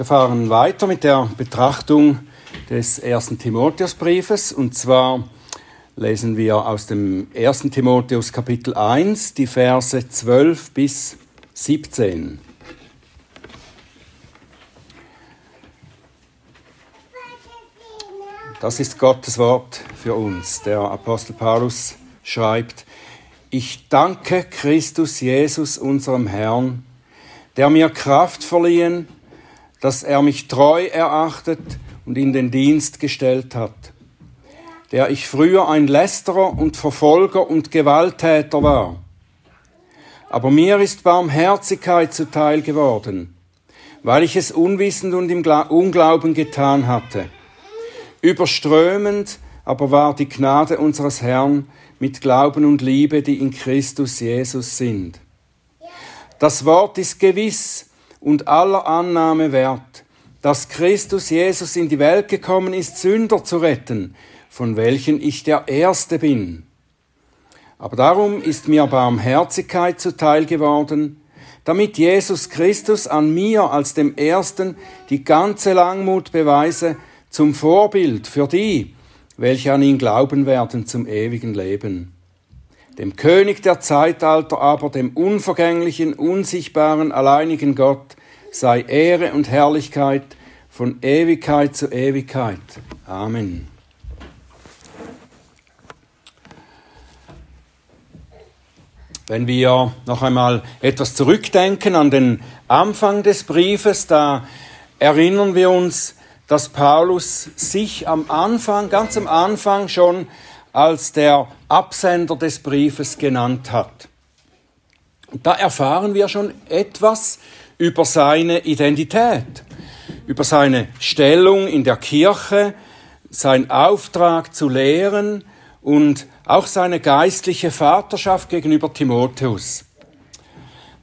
Wir fahren weiter mit der Betrachtung des ersten Timotheusbriefes und zwar lesen wir aus dem ersten Timotheus Kapitel 1 die Verse 12 bis 17. Das ist Gottes Wort für uns. Der Apostel Paulus schreibt, ich danke Christus Jesus, unserem Herrn, der mir Kraft verliehen dass er mich treu erachtet und in den Dienst gestellt hat, der ich früher ein Lästerer und Verfolger und Gewalttäter war. Aber mir ist Barmherzigkeit zuteil geworden, weil ich es unwissend und im Unglauben getan hatte. Überströmend aber war die Gnade unseres Herrn mit Glauben und Liebe, die in Christus Jesus sind. Das Wort ist gewiss, und aller Annahme wert, dass Christus Jesus in die Welt gekommen ist, Sünder zu retten, von welchen ich der Erste bin. Aber darum ist mir Barmherzigkeit zuteil geworden, damit Jesus Christus an mir als dem Ersten die ganze Langmut beweise zum Vorbild für die, welche an ihn glauben werden zum ewigen Leben. Dem König der Zeitalter aber, dem unvergänglichen, unsichtbaren, alleinigen Gott, sei Ehre und Herrlichkeit von Ewigkeit zu Ewigkeit. Amen. Wenn wir noch einmal etwas zurückdenken an den Anfang des Briefes, da erinnern wir uns, dass Paulus sich am Anfang, ganz am Anfang schon als der Absender des Briefes genannt hat. Da erfahren wir schon etwas über seine Identität, über seine Stellung in der Kirche, sein Auftrag zu lehren und auch seine geistliche Vaterschaft gegenüber Timotheus.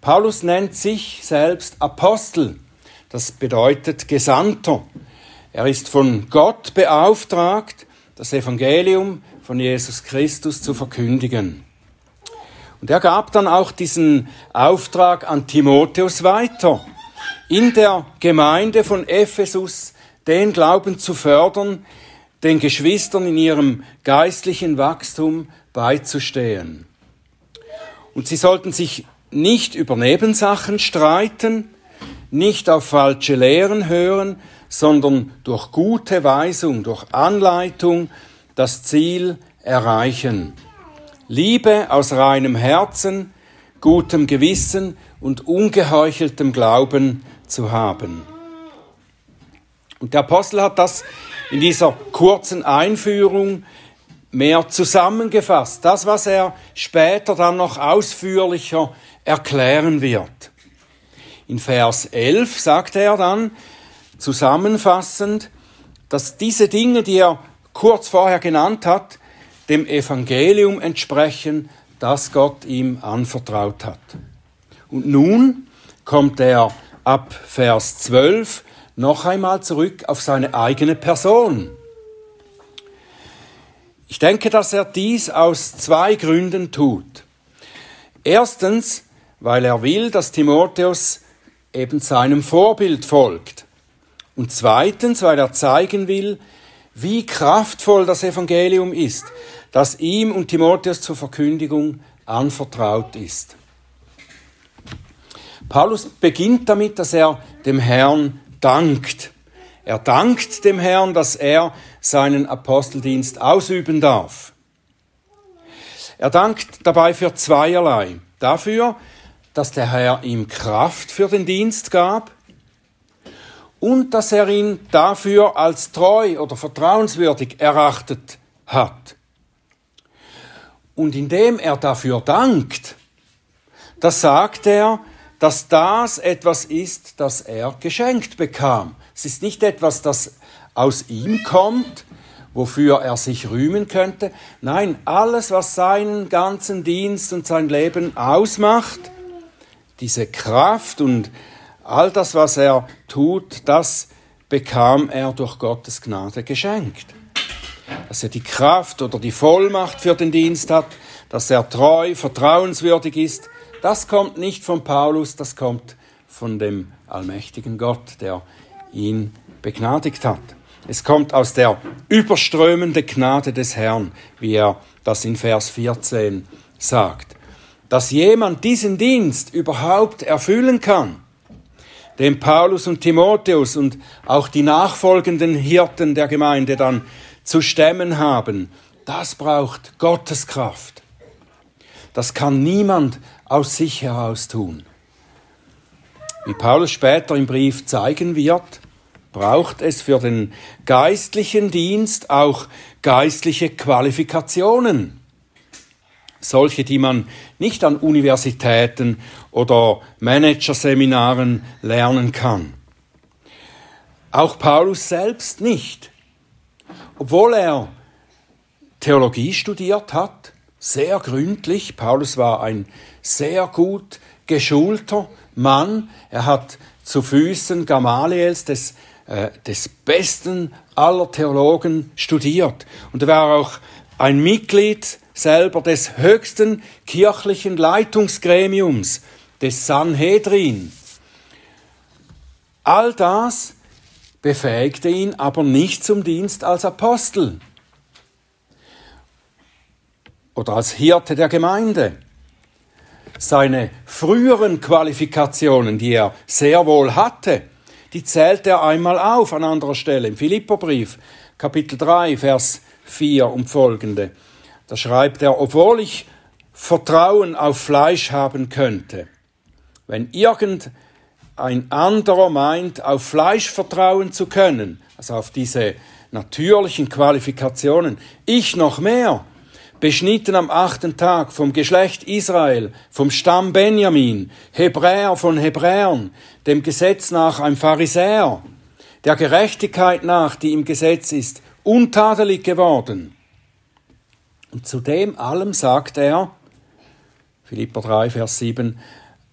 Paulus nennt sich selbst Apostel, das bedeutet Gesandter. Er ist von Gott beauftragt, das Evangelium von Jesus Christus zu verkündigen. Und er gab dann auch diesen Auftrag an Timotheus weiter, in der Gemeinde von Ephesus den Glauben zu fördern, den Geschwistern in ihrem geistlichen Wachstum beizustehen. Und sie sollten sich nicht über Nebensachen streiten, nicht auf falsche Lehren hören, sondern durch gute Weisung, durch Anleitung das Ziel erreichen. Liebe aus reinem Herzen, gutem Gewissen und ungeheucheltem Glauben zu haben. Und der Apostel hat das in dieser kurzen Einführung mehr zusammengefasst. Das, was er später dann noch ausführlicher erklären wird. In Vers 11 sagt er dann zusammenfassend, dass diese Dinge, die er kurz vorher genannt hat, dem Evangelium entsprechen, das Gott ihm anvertraut hat. Und nun kommt er ab Vers 12 noch einmal zurück auf seine eigene Person. Ich denke, dass er dies aus zwei Gründen tut. Erstens, weil er will, dass Timotheus eben seinem Vorbild folgt. Und zweitens, weil er zeigen will, wie kraftvoll das Evangelium ist, das ihm und Timotheus zur Verkündigung anvertraut ist. Paulus beginnt damit, dass er dem Herrn dankt. Er dankt dem Herrn, dass er seinen Aposteldienst ausüben darf. Er dankt dabei für zweierlei. Dafür, dass der Herr ihm Kraft für den Dienst gab und dass er ihn dafür als treu oder vertrauenswürdig erachtet hat. Und indem er dafür dankt, da sagt er, dass das etwas ist, das er geschenkt bekam. Es ist nicht etwas, das aus ihm kommt, wofür er sich rühmen könnte. Nein, alles, was seinen ganzen Dienst und sein Leben ausmacht, diese Kraft und all das, was er tut, das bekam er durch Gottes Gnade geschenkt dass er die Kraft oder die Vollmacht für den Dienst hat, dass er treu, vertrauenswürdig ist, das kommt nicht von Paulus, das kommt von dem allmächtigen Gott, der ihn begnadigt hat. Es kommt aus der überströmenden Gnade des Herrn, wie er das in Vers 14 sagt. Dass jemand diesen Dienst überhaupt erfüllen kann, dem Paulus und Timotheus und auch die nachfolgenden Hirten der Gemeinde dann zu stemmen haben, das braucht Gottes Kraft. Das kann niemand aus sich heraus tun. Wie Paulus später im Brief zeigen wird, braucht es für den geistlichen Dienst auch geistliche Qualifikationen. Solche, die man nicht an Universitäten oder Managerseminaren lernen kann. Auch Paulus selbst nicht. Obwohl er Theologie studiert hat, sehr gründlich. Paulus war ein sehr gut geschulter Mann. Er hat zu Füßen Gamaliels, des äh, des besten aller Theologen studiert. Und er war auch ein Mitglied selber des höchsten kirchlichen Leitungsgremiums, des Sanhedrin. All das befähigte ihn aber nicht zum Dienst als Apostel oder als Hirte der Gemeinde. Seine früheren Qualifikationen, die er sehr wohl hatte, die zählt er einmal auf an anderer Stelle. Im Philipperbrief, Kapitel 3, Vers 4 und folgende. Da schreibt er, obwohl ich Vertrauen auf Fleisch haben könnte, wenn irgendein anderer meint, auf Fleisch vertrauen zu können, also auf diese natürlichen Qualifikationen, ich noch mehr, beschnitten am achten Tag vom Geschlecht Israel, vom Stamm Benjamin, Hebräer von Hebräern, dem Gesetz nach ein Pharisäer, der Gerechtigkeit nach, die im Gesetz ist, untadelig geworden. Und zu dem allem sagt er, Philipper 3, Vers 7,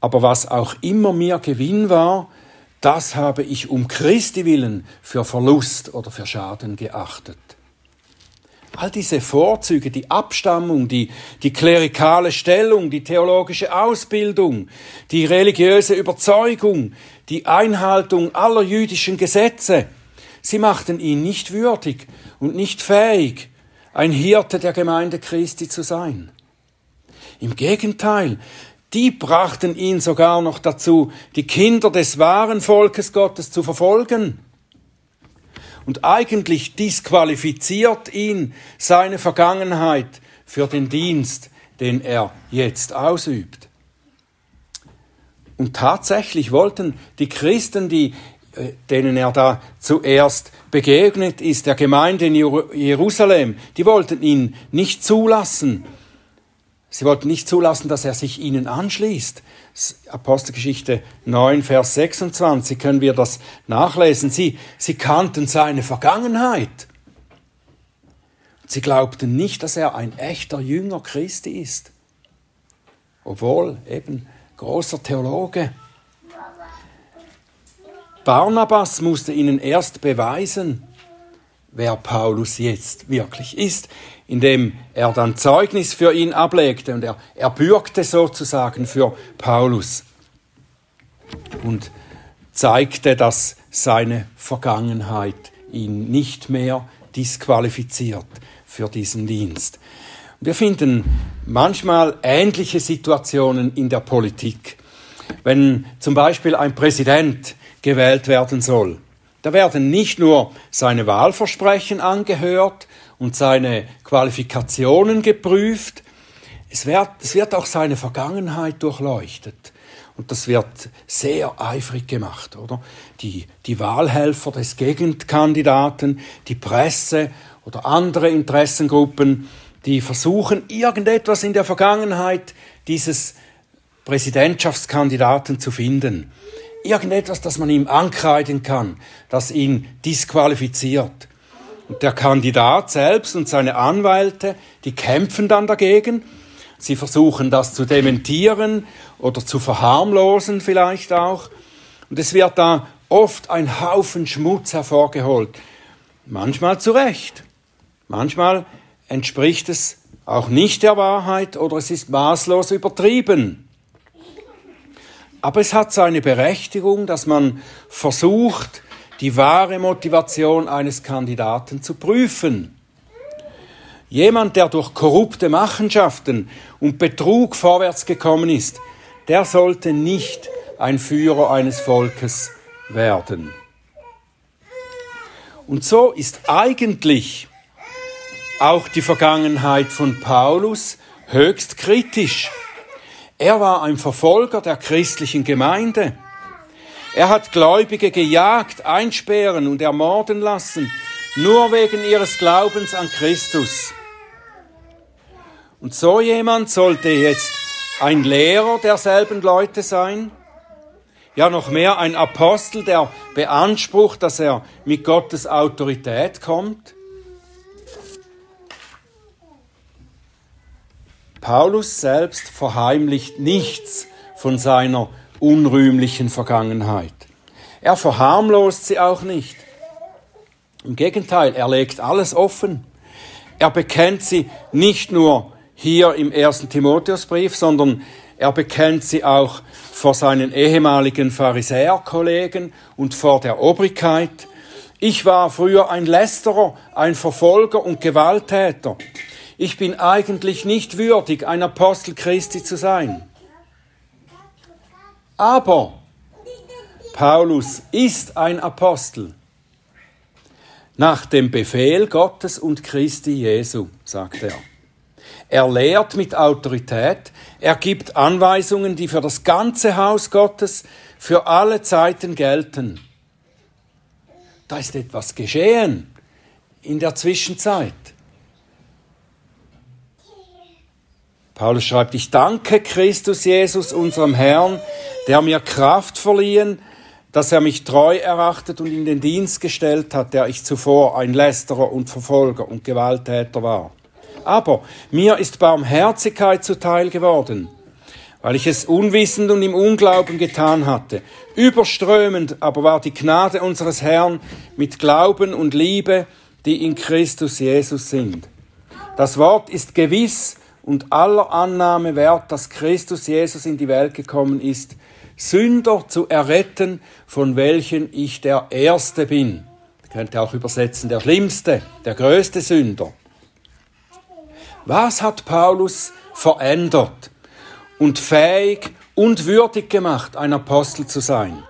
aber was auch immer mir Gewinn war, das habe ich um Christi willen für Verlust oder für Schaden geachtet. All diese Vorzüge, die Abstammung, die, die klerikale Stellung, die theologische Ausbildung, die religiöse Überzeugung, die Einhaltung aller jüdischen Gesetze, sie machten ihn nicht würdig und nicht fähig, ein Hirte der Gemeinde Christi zu sein. Im Gegenteil, die brachten ihn sogar noch dazu, die Kinder des wahren Volkes Gottes zu verfolgen und eigentlich disqualifiziert ihn seine Vergangenheit für den Dienst, den er jetzt ausübt. Und tatsächlich wollten die Christen, die, denen er da zuerst begegnet ist, der Gemeinde in Jerusalem, die wollten ihn nicht zulassen, Sie wollten nicht zulassen, dass er sich ihnen anschließt. Apostelgeschichte 9, Vers 26 können wir das nachlesen. Sie, sie kannten seine Vergangenheit. Sie glaubten nicht, dass er ein echter Jünger Christi ist. Obwohl eben großer Theologe. Barnabas musste ihnen erst beweisen, wer Paulus jetzt wirklich ist indem er dann Zeugnis für ihn ablegte und er, er bürgte sozusagen für Paulus und zeigte, dass seine Vergangenheit ihn nicht mehr disqualifiziert für diesen Dienst. Wir finden manchmal ähnliche Situationen in der Politik. Wenn zum Beispiel ein Präsident gewählt werden soll, da werden nicht nur seine Wahlversprechen angehört und seine Qualifikationen geprüft. Es wird, es wird auch seine Vergangenheit durchleuchtet. Und das wird sehr eifrig gemacht, oder? Die, die Wahlhelfer des Gegenkandidaten, die Presse oder andere Interessengruppen, die versuchen, irgendetwas in der Vergangenheit dieses Präsidentschaftskandidaten zu finden. Irgendetwas, das man ihm ankreiden kann, das ihn disqualifiziert. Und der Kandidat selbst und seine Anwälte, die kämpfen dann dagegen. Sie versuchen das zu dementieren oder zu verharmlosen vielleicht auch. Und es wird da oft ein Haufen Schmutz hervorgeholt. Manchmal zu Recht. Manchmal entspricht es auch nicht der Wahrheit oder es ist maßlos übertrieben. Aber es hat seine Berechtigung, dass man versucht, die wahre Motivation eines Kandidaten zu prüfen. Jemand, der durch korrupte Machenschaften und Betrug vorwärts gekommen ist, der sollte nicht ein Führer eines Volkes werden. Und so ist eigentlich auch die Vergangenheit von Paulus höchst kritisch. Er war ein Verfolger der christlichen Gemeinde. Er hat Gläubige gejagt, einsperren und ermorden lassen, nur wegen ihres Glaubens an Christus. Und so jemand sollte jetzt ein Lehrer derselben Leute sein, ja noch mehr ein Apostel, der beansprucht, dass er mit Gottes Autorität kommt. Paulus selbst verheimlicht nichts von seiner unrühmlichen Vergangenheit. Er verharmlost sie auch nicht. Im Gegenteil, er legt alles offen. Er bekennt sie nicht nur hier im ersten Timotheusbrief, sondern er bekennt sie auch vor seinen ehemaligen Pharisäerkollegen und vor der Obrigkeit. Ich war früher ein Lästerer, ein Verfolger und Gewalttäter ich bin eigentlich nicht würdig, ein Apostel Christi zu sein. Aber Paulus ist ein Apostel. Nach dem Befehl Gottes und Christi Jesu, sagt er. Er lehrt mit Autorität, er gibt Anweisungen, die für das ganze Haus Gottes für alle Zeiten gelten. Da ist etwas geschehen in der Zwischenzeit. Paulus schreibt, ich danke Christus Jesus, unserem Herrn, der mir Kraft verliehen, dass er mich treu erachtet und in den Dienst gestellt hat, der ich zuvor ein Lästerer und Verfolger und Gewalttäter war. Aber mir ist Barmherzigkeit zuteil geworden, weil ich es unwissend und im Unglauben getan hatte. Überströmend aber war die Gnade unseres Herrn mit Glauben und Liebe, die in Christus Jesus sind. Das Wort ist gewiss und aller Annahme wert, dass Christus Jesus in die Welt gekommen ist, Sünder zu erretten, von welchen ich der Erste bin. Ich könnte auch übersetzen, der Schlimmste, der größte Sünder. Was hat Paulus verändert und fähig und würdig gemacht, ein Apostel zu sein?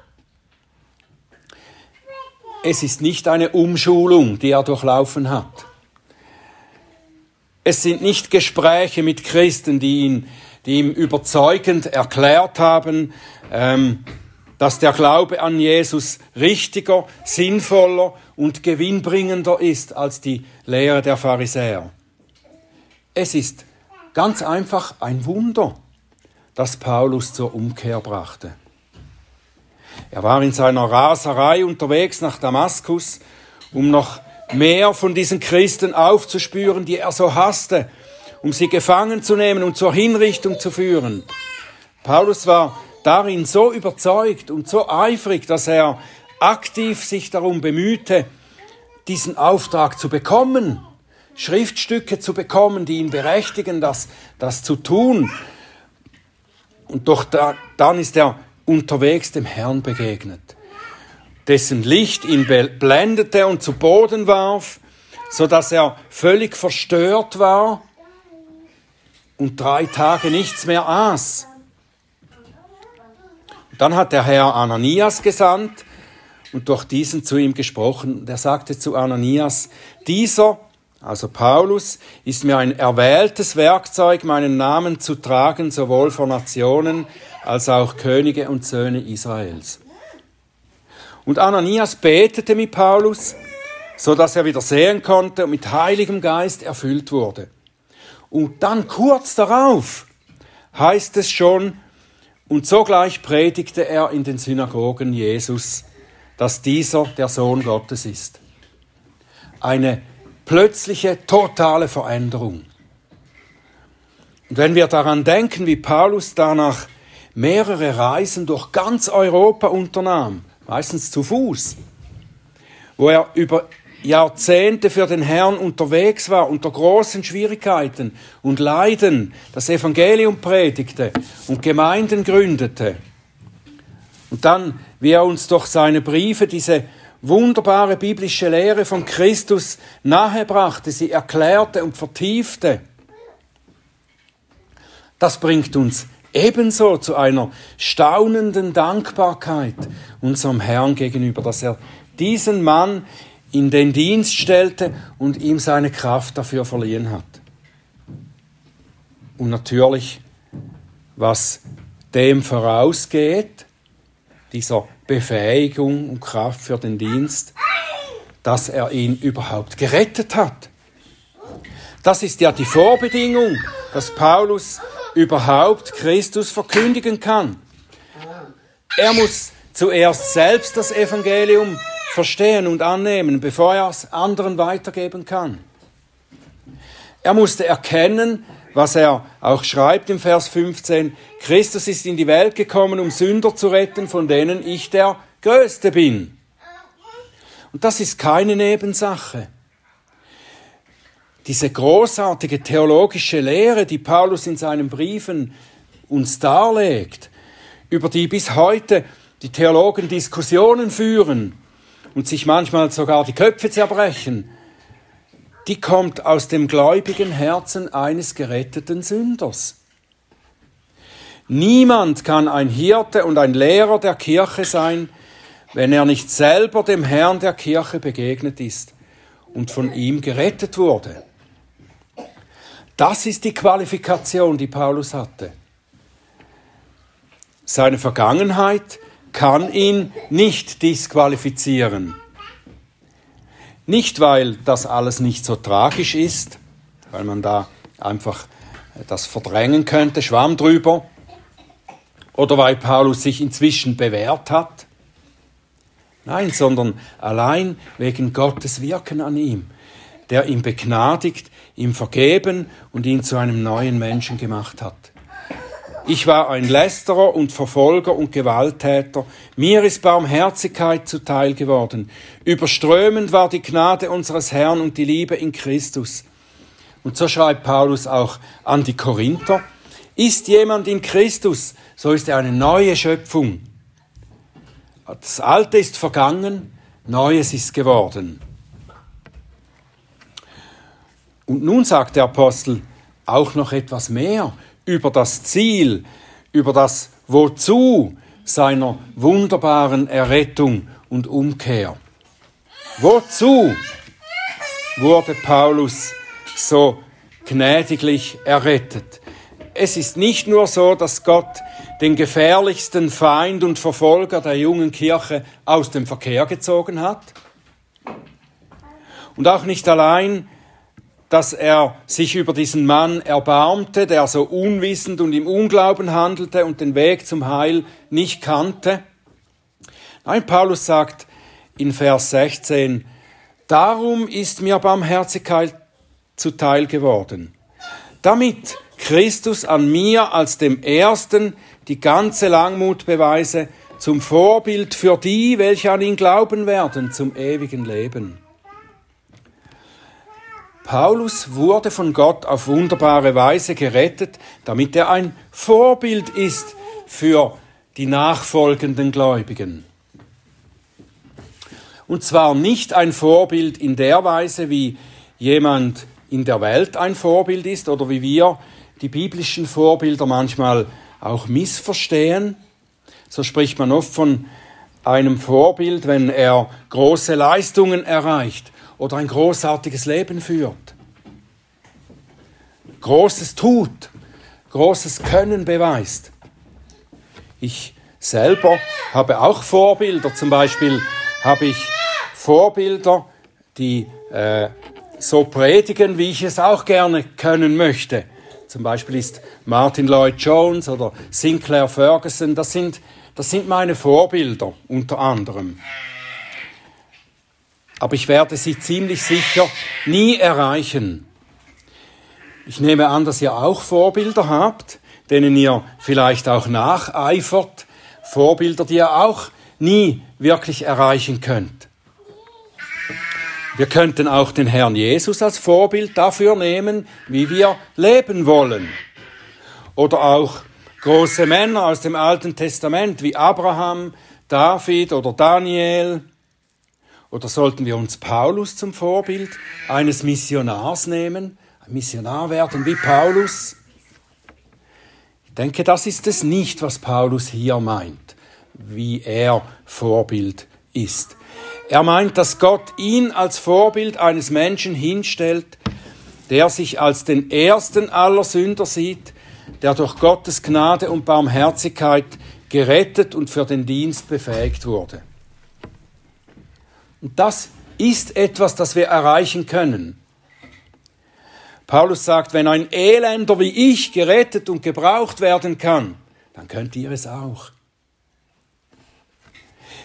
Es ist nicht eine Umschulung, die er durchlaufen hat. Es sind nicht Gespräche mit Christen, die, ihn, die ihm überzeugend erklärt haben, ähm, dass der Glaube an Jesus richtiger, sinnvoller und gewinnbringender ist als die Lehre der Pharisäer. Es ist ganz einfach ein Wunder, das Paulus zur Umkehr brachte. Er war in seiner Raserei unterwegs nach Damaskus, um noch mehr von diesen Christen aufzuspüren, die er so hasste, um sie gefangen zu nehmen und zur Hinrichtung zu führen. Paulus war darin so überzeugt und so eifrig, dass er aktiv sich darum bemühte, diesen Auftrag zu bekommen, Schriftstücke zu bekommen, die ihn berechtigen, das, das zu tun. Und doch da, dann ist er unterwegs dem Herrn begegnet dessen Licht ihn blendete und zu Boden warf, so dass er völlig verstört war und drei Tage nichts mehr aß. Dann hat der Herr Ananias gesandt und durch diesen zu ihm gesprochen. Der sagte zu Ananias, dieser, also Paulus, ist mir ein erwähltes Werkzeug, meinen Namen zu tragen, sowohl vor Nationen als auch Könige und Söhne Israels. Und Ananias betete mit Paulus, so dass er wieder sehen konnte und mit Heiligem Geist erfüllt wurde. Und dann kurz darauf heißt es schon, und sogleich predigte er in den Synagogen Jesus, dass dieser der Sohn Gottes ist. Eine plötzliche, totale Veränderung. Und wenn wir daran denken, wie Paulus danach mehrere Reisen durch ganz Europa unternahm, meistens zu Fuß, wo er über Jahrzehnte für den Herrn unterwegs war, unter großen Schwierigkeiten und Leiden, das Evangelium predigte und Gemeinden gründete. Und dann, wie er uns durch seine Briefe diese wunderbare biblische Lehre von Christus nahebrachte, sie erklärte und vertiefte. Das bringt uns ebenso zu einer staunenden Dankbarkeit unserem Herrn gegenüber, dass er diesen Mann in den Dienst stellte und ihm seine Kraft dafür verliehen hat. Und natürlich, was dem vorausgeht, dieser Befähigung und Kraft für den Dienst, dass er ihn überhaupt gerettet hat. Das ist ja die Vorbedingung, dass Paulus überhaupt Christus verkündigen kann. Er muss zuerst selbst das Evangelium verstehen und annehmen, bevor er es anderen weitergeben kann. Er musste erkennen, was er auch schreibt im Vers 15, Christus ist in die Welt gekommen, um Sünder zu retten, von denen ich der Größte bin. Und das ist keine Nebensache. Diese großartige theologische Lehre, die Paulus in seinen Briefen uns darlegt, über die bis heute die Theologen Diskussionen führen, und sich manchmal sogar die Köpfe zerbrechen, die kommt aus dem gläubigen Herzen eines geretteten Sünders. Niemand kann ein Hirte und ein Lehrer der Kirche sein, wenn er nicht selber dem Herrn der Kirche begegnet ist und von ihm gerettet wurde. Das ist die Qualifikation, die Paulus hatte. Seine Vergangenheit kann ihn nicht disqualifizieren. Nicht, weil das alles nicht so tragisch ist, weil man da einfach das verdrängen könnte, Schwamm drüber, oder weil Paulus sich inzwischen bewährt hat. Nein, sondern allein wegen Gottes Wirken an ihm, der ihn begnadigt, ihm vergeben und ihn zu einem neuen Menschen gemacht hat. Ich war ein Lästerer und Verfolger und Gewalttäter. Mir ist Barmherzigkeit zuteil geworden. Überströmend war die Gnade unseres Herrn und die Liebe in Christus. Und so schreibt Paulus auch an die Korinther. Ist jemand in Christus, so ist er eine neue Schöpfung. Das Alte ist vergangen, Neues ist geworden. Und nun sagt der Apostel auch noch etwas mehr über das Ziel, über das Wozu seiner wunderbaren Errettung und Umkehr. Wozu wurde Paulus so gnädiglich errettet? Es ist nicht nur so, dass Gott den gefährlichsten Feind und Verfolger der jungen Kirche aus dem Verkehr gezogen hat. Und auch nicht allein, dass er sich über diesen Mann erbarmte, der so unwissend und im Unglauben handelte und den Weg zum Heil nicht kannte. Nein, Paulus sagt in Vers 16, Darum ist mir Barmherzigkeit zuteil geworden, damit Christus an mir als dem Ersten die ganze Langmut beweise, zum Vorbild für die, welche an ihn glauben werden, zum ewigen Leben. Paulus wurde von Gott auf wunderbare Weise gerettet, damit er ein Vorbild ist für die nachfolgenden Gläubigen. Und zwar nicht ein Vorbild in der Weise, wie jemand in der Welt ein Vorbild ist oder wie wir die biblischen Vorbilder manchmal auch missverstehen. So spricht man oft von einem Vorbild, wenn er große Leistungen erreicht oder ein großartiges Leben führt. Großes tut, großes Können beweist. Ich selber habe auch Vorbilder, zum Beispiel habe ich Vorbilder, die äh, so predigen, wie ich es auch gerne können möchte. Zum Beispiel ist Martin Lloyd Jones oder Sinclair Ferguson, das sind, das sind meine Vorbilder unter anderem aber ich werde sie ziemlich sicher nie erreichen. Ich nehme an, dass ihr auch Vorbilder habt, denen ihr vielleicht auch nacheifert, Vorbilder, die ihr auch nie wirklich erreichen könnt. Wir könnten auch den Herrn Jesus als Vorbild dafür nehmen, wie wir leben wollen. Oder auch große Männer aus dem Alten Testament wie Abraham, David oder Daniel Oder sollten wir uns Paulus zum Vorbild eines Missionars nehmen? Ein Missionar werden wie Paulus? Ich denke, das ist es nicht, was Paulus hier meint, wie er Vorbild ist. Er meint, dass Gott ihn als Vorbild eines Menschen hinstellt, der sich als den ersten aller Sünder sieht, der durch Gottes Gnade und Barmherzigkeit gerettet und für den Dienst befähigt wurde. Und das ist etwas, das wir erreichen können. Paulus sagt, wenn ein Elender wie ich gerettet und gebraucht werden kann, dann könnt ihr es auch.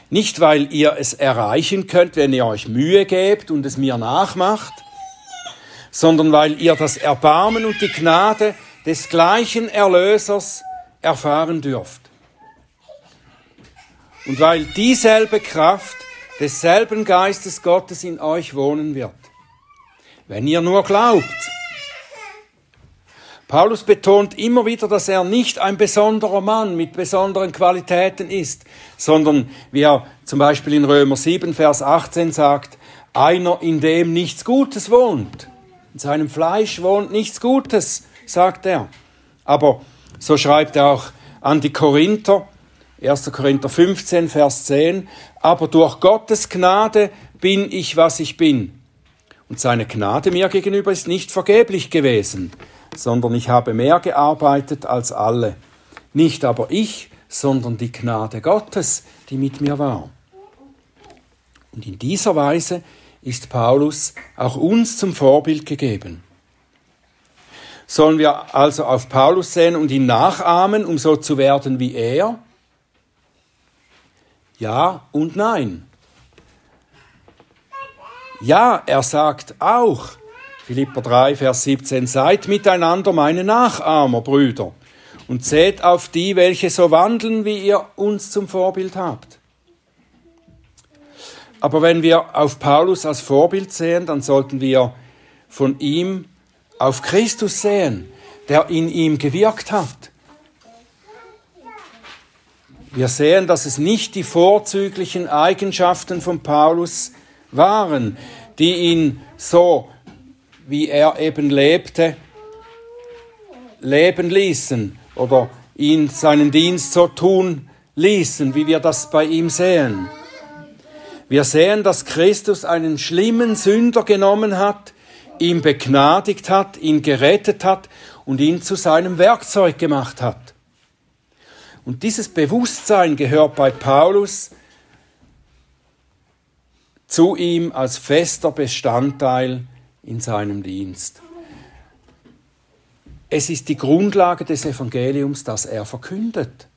Nicht, weil ihr es erreichen könnt, wenn ihr euch Mühe gebt und es mir nachmacht, sondern weil ihr das Erbarmen und die Gnade des gleichen Erlösers erfahren dürft. Und weil dieselbe Kraft desselben Geistes Gottes in euch wohnen wird. Wenn ihr nur glaubt. Paulus betont immer wieder, dass er nicht ein besonderer Mann mit besonderen Qualitäten ist, sondern wie er zum Beispiel in Römer 7, Vers 18 sagt, einer, in dem nichts Gutes wohnt. In seinem Fleisch wohnt nichts Gutes, sagt er. Aber so schreibt er auch an die Korinther, 1. Korinther 15, Vers 10, aber durch Gottes Gnade bin ich, was ich bin. Und seine Gnade mir gegenüber ist nicht vergeblich gewesen, sondern ich habe mehr gearbeitet als alle. Nicht aber ich, sondern die Gnade Gottes, die mit mir war. Und in dieser Weise ist Paulus auch uns zum Vorbild gegeben. Sollen wir also auf Paulus sehen und ihn nachahmen, um so zu werden wie er? Ja und nein. Ja, er sagt auch, Philipper 3, Vers 17, seid miteinander meine Nachahmer, Brüder, und seht auf die, welche so wandeln, wie ihr uns zum Vorbild habt. Aber wenn wir auf Paulus als Vorbild sehen, dann sollten wir von ihm auf Christus sehen, der in ihm gewirkt hat. Wir sehen, dass es nicht die vorzüglichen Eigenschaften von Paulus waren, die ihn so, wie er eben lebte, leben ließen oder ihn seinen Dienst so tun ließen, wie wir das bei ihm sehen. Wir sehen, dass Christus einen schlimmen Sünder genommen hat, ihn begnadigt hat, ihn gerettet hat und ihn zu seinem Werkzeug gemacht hat. Und dieses Bewusstsein gehört bei Paulus zu ihm als fester Bestandteil in seinem Dienst. Es ist die Grundlage des Evangeliums, das er verkündet.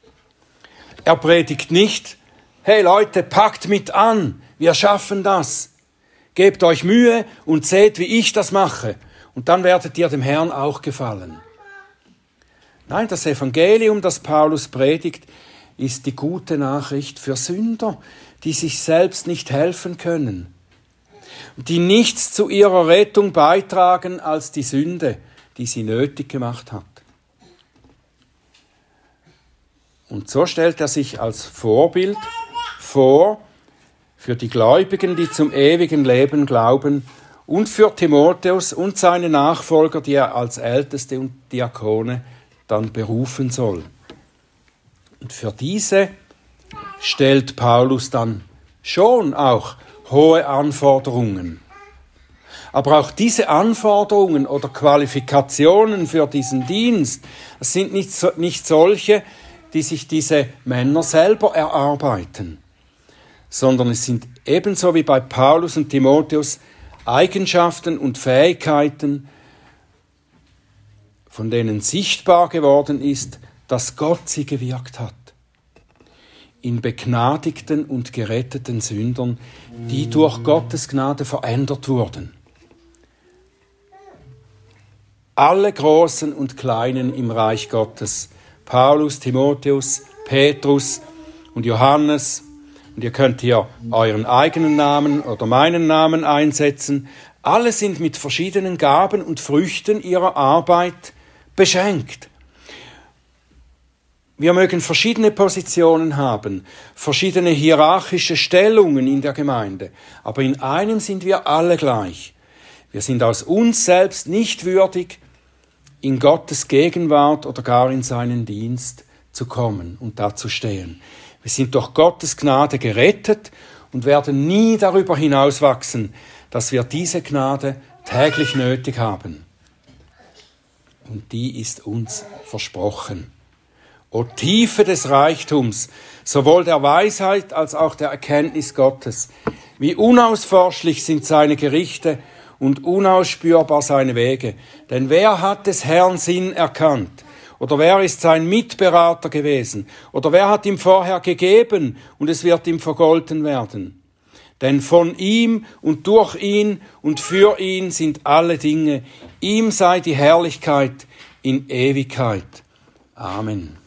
Er predigt nicht, hey Leute, packt mit an, wir schaffen das. Gebt euch Mühe und seht, wie ich das mache. Und dann werdet ihr dem Herrn auch gefallen. Nein, das Evangelium, das Paulus predigt, ist die gute Nachricht für Sünder, die sich selbst nicht helfen können, die nichts zu ihrer Rettung beitragen als die Sünde, die sie nötig gemacht hat. Und so stellt er sich als Vorbild vor für die Gläubigen, die zum ewigen Leben glauben, und für Timotheus und seine Nachfolger, die er als Älteste und Diakone dann berufen soll. Und für diese stellt Paulus dann schon auch hohe Anforderungen. Aber auch diese Anforderungen oder Qualifikationen für diesen Dienst sind nicht, nicht solche, die sich diese Männer selber erarbeiten, sondern es sind ebenso wie bei Paulus und Timotheus Eigenschaften und Fähigkeiten, von denen sichtbar geworden ist, dass Gott sie gewirkt hat. In begnadigten und geretteten Sündern, die durch Gottes Gnade verändert wurden. Alle Großen und Kleinen im Reich Gottes, Paulus, Timotheus, Petrus und Johannes, und ihr könnt hier euren eigenen Namen oder meinen Namen einsetzen, alle sind mit verschiedenen Gaben und Früchten ihrer Arbeit beschenkt. Wir mögen verschiedene Positionen haben, verschiedene hierarchische Stellungen in der Gemeinde, aber in einem sind wir alle gleich. Wir sind aus uns selbst nicht würdig, in Gottes Gegenwart oder gar in seinen Dienst zu kommen und da zu stehen. Wir sind durch Gottes Gnade gerettet und werden nie darüber hinauswachsen, dass wir diese Gnade täglich nötig haben. Und die ist uns versprochen. O Tiefe des Reichtums, sowohl der Weisheit als auch der Erkenntnis Gottes. Wie unausforschlich sind seine Gerichte und unausspürbar seine Wege. Denn wer hat des Herrn Sinn erkannt? Oder wer ist sein Mitberater gewesen? Oder wer hat ihm vorher gegeben und es wird ihm vergolten werden? Denn von ihm und durch ihn und für ihn sind alle Dinge. Ihm sei die Herrlichkeit in Ewigkeit. Amen.